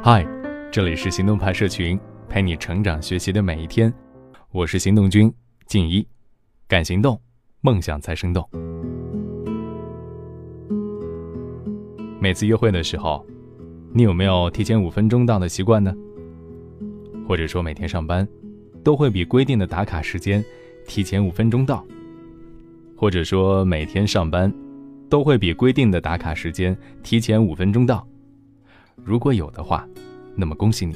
嗨，这里是行动派社群，陪你成长学习的每一天。我是行动君静一，敢行动，梦想才生动。每次约会的时候，你有没有提前五分钟到的习惯呢？或者说每天上班，都会比规定的打卡时间提前五分钟到？或者说每天上班，都会比规定的打卡时间提前五分钟到？如果有的话，那么恭喜你，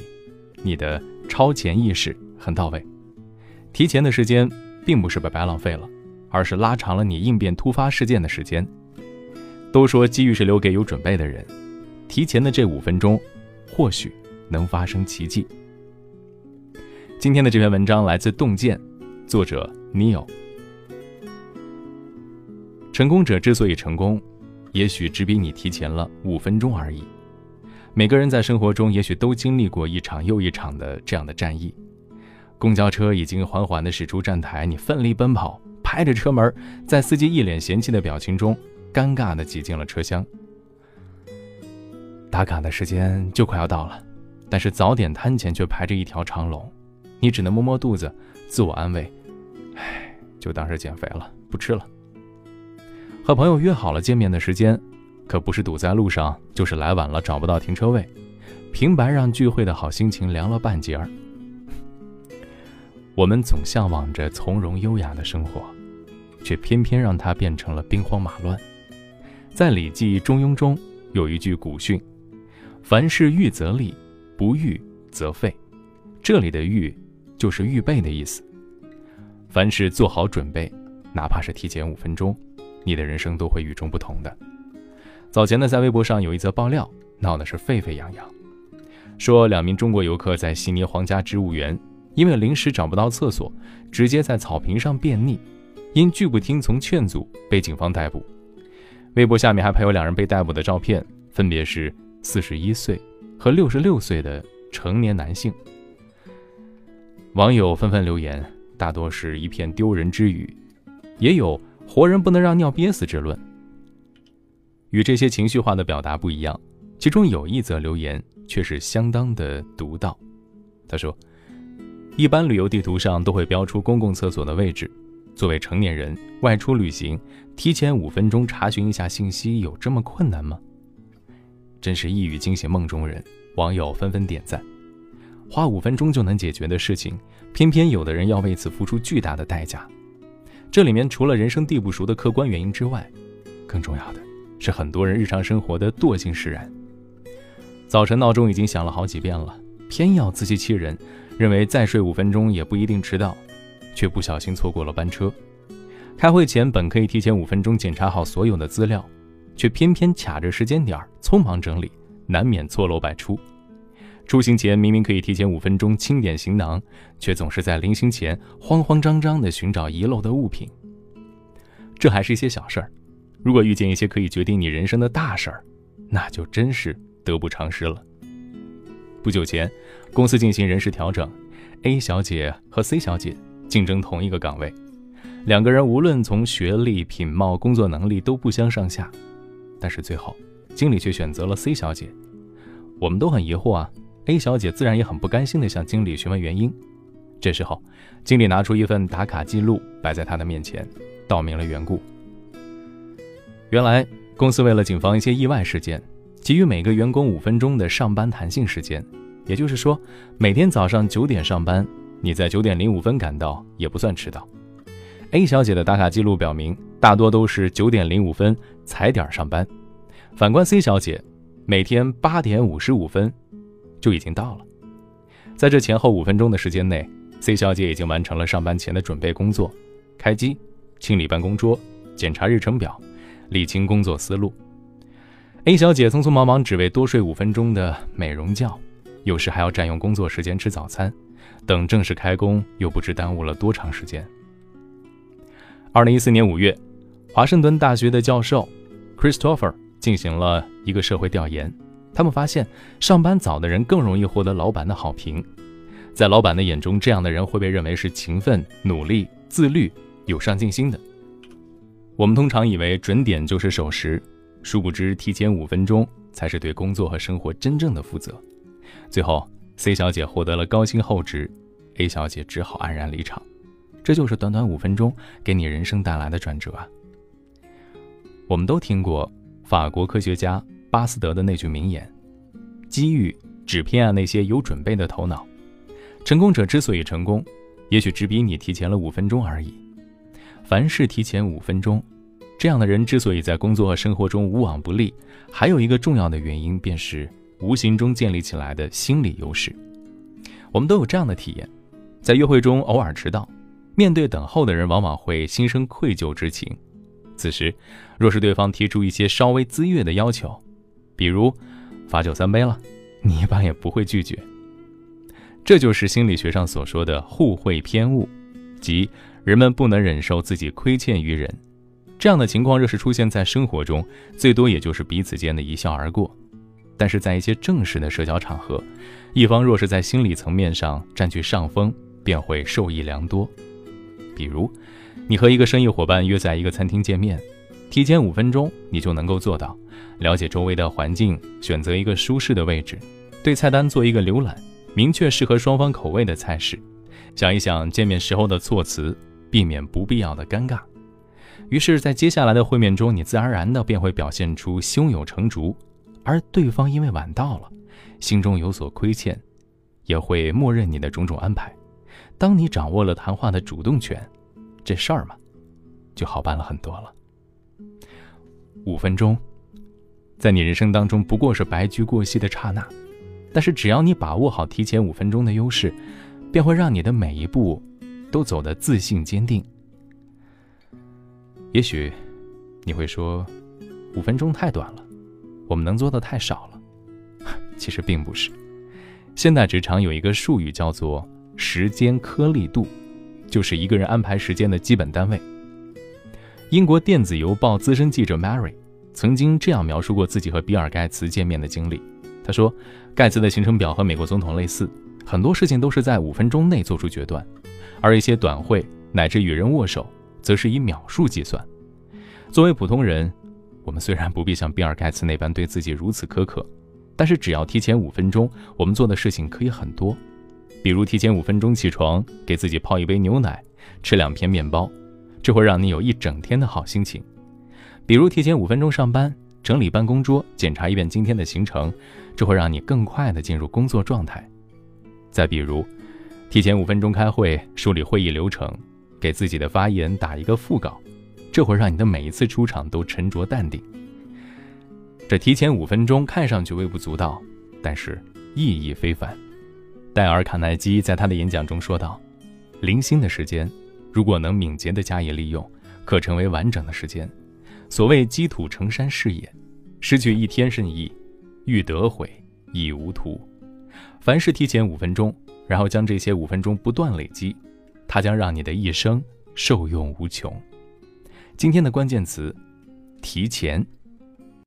你的超前意识很到位。提前的时间并不是白白浪费了，而是拉长了你应变突发事件的时间。都说机遇是留给有准备的人，提前的这五分钟，或许能发生奇迹。今天的这篇文章来自《洞见》，作者 Neil。成功者之所以成功，也许只比你提前了五分钟而已。每个人在生活中也许都经历过一场又一场的这样的战役。公交车已经缓缓地驶出站台，你奋力奔跑，拍着车门，在司机一脸嫌弃的表情中，尴尬地挤进了车厢。打卡的时间就快要到了，但是早点摊前却排着一条长龙，你只能摸摸肚子，自我安慰：“唉，就当是减肥了，不吃了。”和朋友约好了见面的时间。可不是堵在路上，就是来晚了找不到停车位，平白让聚会的好心情凉了半截儿。我们总向往着从容优雅的生活，却偏偏让它变成了兵荒马乱。在《礼记·中庸》中有一句古训：“凡事预则立，不预则废。”这里的“预”就是预备的意思。凡事做好准备，哪怕是提前五分钟，你的人生都会与众不同的。早前呢，在微博上有一则爆料，闹的是沸沸扬扬，说两名中国游客在悉尼皇家植物园，因为临时找不到厕所，直接在草坪上便溺，因拒不听从劝阻，被警方逮捕。微博下面还配有两人被逮捕的照片，分别是四十一岁和六十六岁的成年男性。网友纷纷留言，大多是一片丢人之语，也有活人不能让尿憋死之论。与这些情绪化的表达不一样，其中有一则留言却是相当的独到。他说：“一般旅游地图上都会标出公共厕所的位置，作为成年人外出旅行，提前五分钟查询一下信息有这么困难吗？”真是一语惊醒梦中人，网友纷纷点赞。花五分钟就能解决的事情，偏偏有的人要为此付出巨大的代价。这里面除了人生地不熟的客观原因之外，更重要的。是很多人日常生活的惰性使然。早晨闹钟已经响了好几遍了，偏要自欺欺人，认为再睡五分钟也不一定迟到，却不小心错过了班车。开会前本可以提前五分钟检查好所有的资料，却偏偏卡着时间点匆忙整理，难免错漏百出。出行前明明可以提前五分钟清点行囊，却总是在临行前慌慌张张地寻找遗漏的物品。这还是一些小事儿。如果遇见一些可以决定你人生的大事儿，那就真是得不偿失了。不久前，公司进行人事调整，A 小姐和 C 小姐竞争同一个岗位，两个人无论从学历、品貌、工作能力都不相上下，但是最后，经理却选择了 C 小姐。我们都很疑惑啊，A 小姐自然也很不甘心地向经理询问原因。这时候，经理拿出一份打卡记录摆在他的面前，道明了缘故。原来公司为了谨防一些意外事件，给予每个员工五分钟的上班弹性时间。也就是说，每天早上九点上班，你在九点零五分赶到也不算迟到。A 小姐的打卡记录表明，大多都是九点零五分踩点上班。反观 C 小姐，每天八点五十五分就已经到了。在这前后五分钟的时间内，C 小姐已经完成了上班前的准备工作：开机、清理办公桌、检查日程表。理清工作思路。A 小姐匆匆忙忙，只为多睡五分钟的美容觉，有时还要占用工作时间吃早餐，等正式开工又不知耽误了多长时间。二零一四年五月，华盛顿大学的教授 Christopher 进行了一个社会调研，他们发现上班早的人更容易获得老板的好评，在老板的眼中，这样的人会被认为是勤奋、努力、自律、有上进心的。我们通常以为准点就是守时，殊不知提前五分钟才是对工作和生活真正的负责。最后，C 小姐获得了高薪厚职，A 小姐只好黯然离场。这就是短短五分钟给你人生带来的转折啊！我们都听过法国科学家巴斯德的那句名言：“机遇只偏爱那些有准备的头脑。”成功者之所以成功，也许只比你提前了五分钟而已。凡事提前五分钟，这样的人之所以在工作和生活中无往不利，还有一个重要的原因，便是无形中建立起来的心理优势。我们都有这样的体验：在约会中偶尔迟到。面对等候的人，往往会心生愧疚之情。此时，若是对方提出一些稍微自悦的要求，比如罚酒三杯了，你一般也不会拒绝。这就是心理学上所说的互惠偏误，即人们不能忍受自己亏欠于人。这样的情况若是出现在生活中，最多也就是彼此间的一笑而过。但是在一些正式的社交场合，一方若是在心理层面上占据上风，便会受益良多。比如，你和一个生意伙伴约在一个餐厅见面，提前五分钟，你就能够做到了解周围的环境，选择一个舒适的位置，对菜单做一个浏览，明确适合双方口味的菜式，想一想见面时候的措辞，避免不必要的尴尬。于是，在接下来的会面中，你自然而然的便会表现出胸有成竹，而对方因为晚到了，心中有所亏欠，也会默认你的种种安排。当你掌握了谈话的主动权，这事儿嘛，就好办了很多了。五分钟，在你人生当中不过是白驹过隙的刹那，但是只要你把握好提前五分钟的优势，便会让你的每一步都走得自信坚定。也许你会说，五分钟太短了，我们能做的太少了。其实并不是，现代职场有一个术语叫做。时间颗粒度，就是一个人安排时间的基本单位。英国电子邮报资深记者 Mary 曾经这样描述过自己和比尔盖茨见面的经历。他说：“盖茨的行程表和美国总统类似，很多事情都是在五分钟内做出决断，而一些短会乃至与人握手，则是以秒数计算。作为普通人，我们虽然不必像比尔盖茨那般对自己如此苛刻，但是只要提前五分钟，我们做的事情可以很多。”比如提前五分钟起床，给自己泡一杯牛奶，吃两片面包，这会让你有一整天的好心情。比如提前五分钟上班，整理办公桌，检查一遍今天的行程，这会让你更快地进入工作状态。再比如，提前五分钟开会，梳理会议流程，给自己的发言打一个副稿，这会让你的每一次出场都沉着淡定。这提前五分钟看上去微不足道，但是意义非凡。戴尔·卡耐基在他的演讲中说道：“零星的时间，如果能敏捷地加以利用，可成为完整的时间。所谓积土成山是也，失去一天甚易，欲得回已无途。凡事提前五分钟，然后将这些五分钟不断累积，它将让你的一生受用无穷。”今天的关键词：提前。